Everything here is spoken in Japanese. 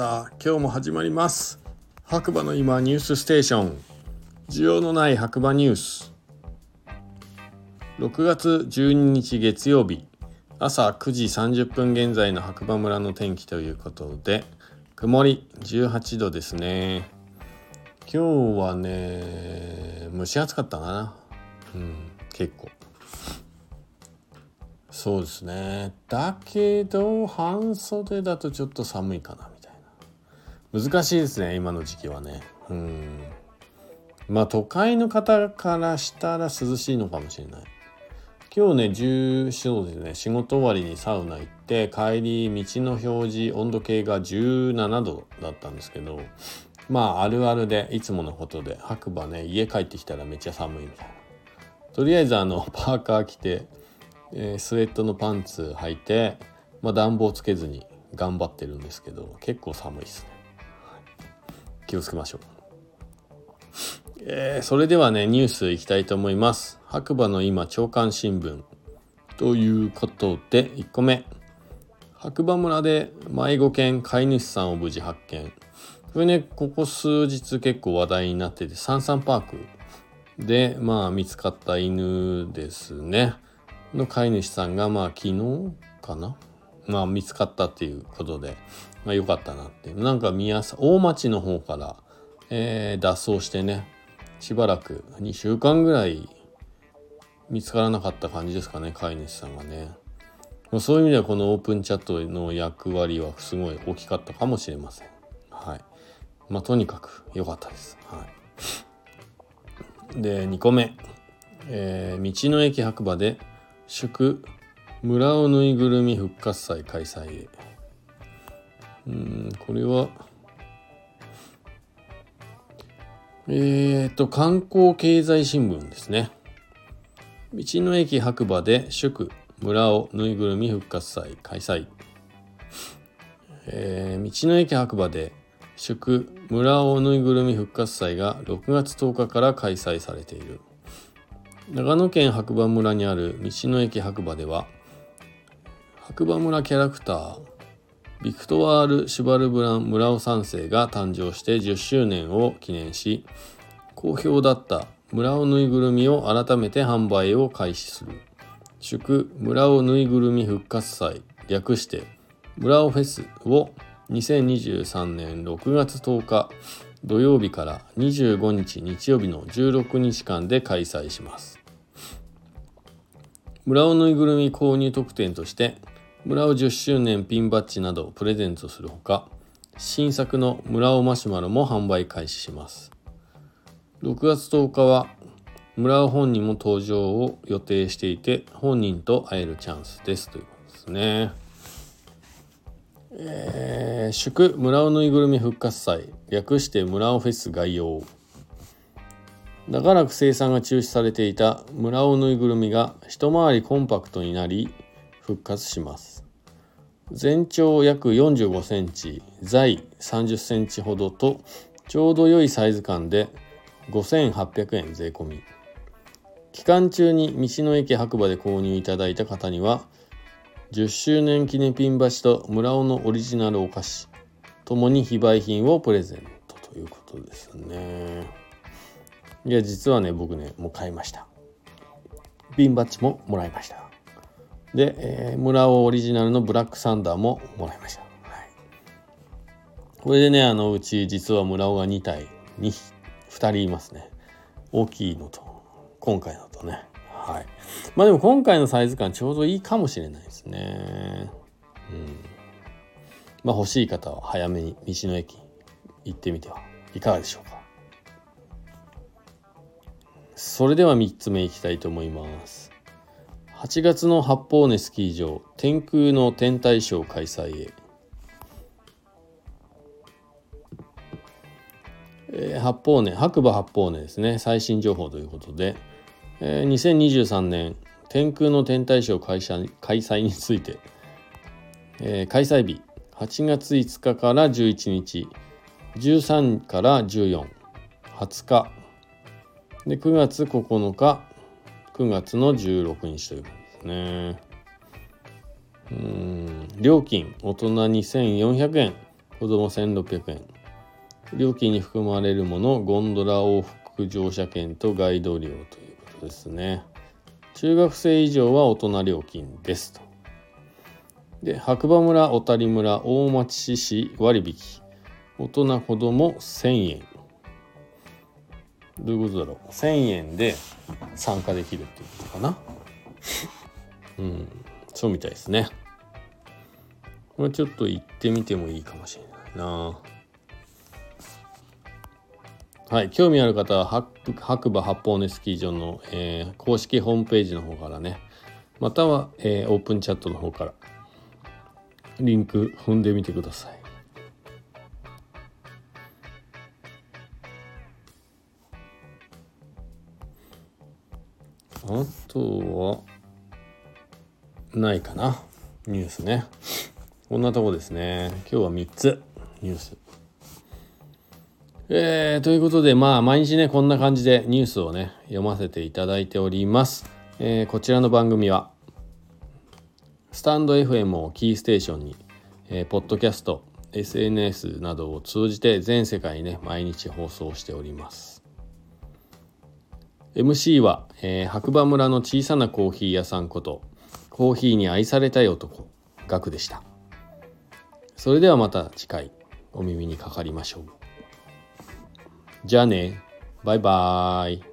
さあ今日も始まります。白馬の今ニュースステーション。需要のない白馬ニュース。6月12日月曜日。朝9時30分現在の白馬村の天気ということで曇り18度ですね。今日はね蒸し暑かったかな。うん結構。そうですね。だけど半袖だとちょっと寒いかなみたいな。難しいですね今の時期はね。うん。まあ都会の方からしたら涼しいのかもしれない。今日ね14度ですね。仕事終わりにサウナ行って帰り道の表示温度計が17度だったんですけどまああるあるでいつものことで白馬ね家帰ってきたらめっちゃ寒いみたいな。とりあえずあの パーカー着てえー、スウェットのパンツ履いて、まあ、暖房つけずに頑張ってるんですけど結構寒いですね、気をつけましょう、えー、それではねニュースいきたいと思います。白馬の今朝刊新聞ということで1個目。白馬村で迷子犬飼い主さんを無事発見。これねここ数日結構話題になっててサンサンパークでまあ見つかった犬ですね。の飼い主さんがまあ昨日かなまあ見つかったっていうことで、まあ良かったなって。なんか宮さ大町の方から、えー、脱走してね、しばらく2週間ぐらい見つからなかった感じですかね、飼い主さんがね。そういう意味ではこのオープンチャットの役割はすごい大きかったかもしれません。はい。まあとにかく良かったです。はい。で、2個目。えー、道の駅白馬で祝村尾ぬいぐるみ復活祭開催へ。うんこれはえっ、と観光経済新聞ですね。道の駅白馬で祝村尾ぬいぐるみ復活祭開催、えー、道の駅白馬で祝村尾ぬいぐるみ復活祭が6月10日から開催されている。長野県白馬村にある道の駅白馬では白馬村キャラクタービクトワール・シュバルブラン村尾三世が誕生して10周年を記念し好評だった村尾ぬいぐるみを改めて販売を開始する。祝村尾ぬいぐるみ復活祭略して村尾フェスを2023年6月10日土曜日から25日日曜日の16日間で開催します。村尾ぬいぐるみ購入特典として村尾10周年ピンバッジなどをプレゼントするほか新作の村尾マシュマロも販売開始します。6月10日は村尾本人も登場を予定していて本人と会えるチャンスですということですね。えー、祝村尾ぬいぐるみ復活祭略して村尾フェス概要。長らく生産が中止されていた村尾ぬいぐるみが一回りコンパクトになり復活します全長約45センチ在30センチほどとちょうど良いサイズ感で5800円税込み期間中に道の駅白馬で購入いただいた方には10周年記念ピンバシと村尾のオリジナルお菓子ともに非売品をプレゼントということですね。いや、実はね、僕ね、もう買いました。ピンバッジももらいました。で、えー、村尾オリジナルのブラックサンダーももらいました。これでね、あの、うち実は村尾が2体、2, 2人いますね。大きいのと、今回のとね。はい。まあでも今回のサイズ感ちょうどいいかもしれないですね。うん。まあ欲しい方は早めに道の駅行ってみてはいかがでしょうか。それでは3つ目いきたいと思います8月の八方根スキー場天空の天体ショー開催へ。え、八方根白馬八方根ですね。最新情報ということで、えー、2023年天空の天体ショー開催開催について、え、開催日8月5日から11日。13から1420日。で、9月9日、9月の16日ということですね。うん、料金、大人2400円、子供1600円。料金に含まれるものゴンドラ往復乗車券とガイド料ということですね。中学生以上は大人料金ですと。で白馬村小谷村大町市市割引。大人子供1000円。どういうことだろう。1000円で参加できるっていうことかな。うん。そうみたいですね。これちょっと行ってみてもいいかもしれないな。はい、興味ある方は白馬八方根スキー場の、えー、公式ホームページの方からね。または、えー、オープンチャットの方からリンク踏んでみてください。あとはないかな。ニュースね。こんなとこですね。今日は3つ。ニュース。えー、ということでまあ毎日ねこんな感じでニュースをね読ませていただいております、えー、こちらの番組はスタンド FM をキーステーションに、えー、ポッドキャスト SNS などを通じて全世界にね毎日放送しております。MC は、えー、白馬村の小さなコーヒー屋さんことコーヒーに愛されたい男ガクでした。それではまた次回お耳にかかりましょう。じゃあね。バイバーイ。